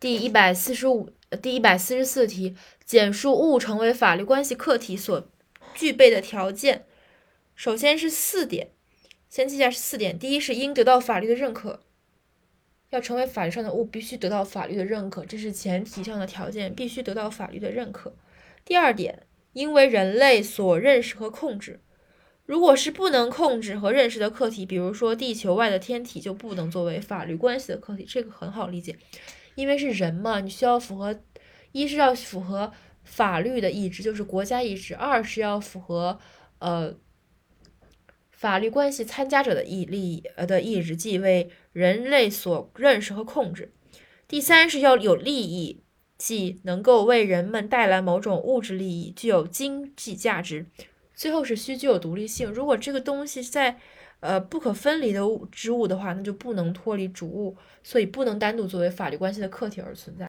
第一百四十五、第一百四十四题，简述物成为法律关系客体所具备的条件。首先是四点，先记下是四点。第一是应得到法律的认可，要成为法律上的物，必须得到法律的认可，这是前提上的条件，必须得到法律的认可。第二点，因为人类所认识和控制。如果是不能控制和认识的客体，比如说地球外的天体，就不能作为法律关系的客体。这个很好理解，因为是人嘛，你需要符合，一是要符合法律的意志，就是国家意志；二是要符合呃法律关系参加者的意利益呃的意志，即为人类所认识和控制；第三是要有利益，即能够为人们带来某种物质利益，具有经济价值。最后是需具有独立性。如果这个东西在呃不可分离的物之物的话，那就不能脱离主物，所以不能单独作为法律关系的客体而存在。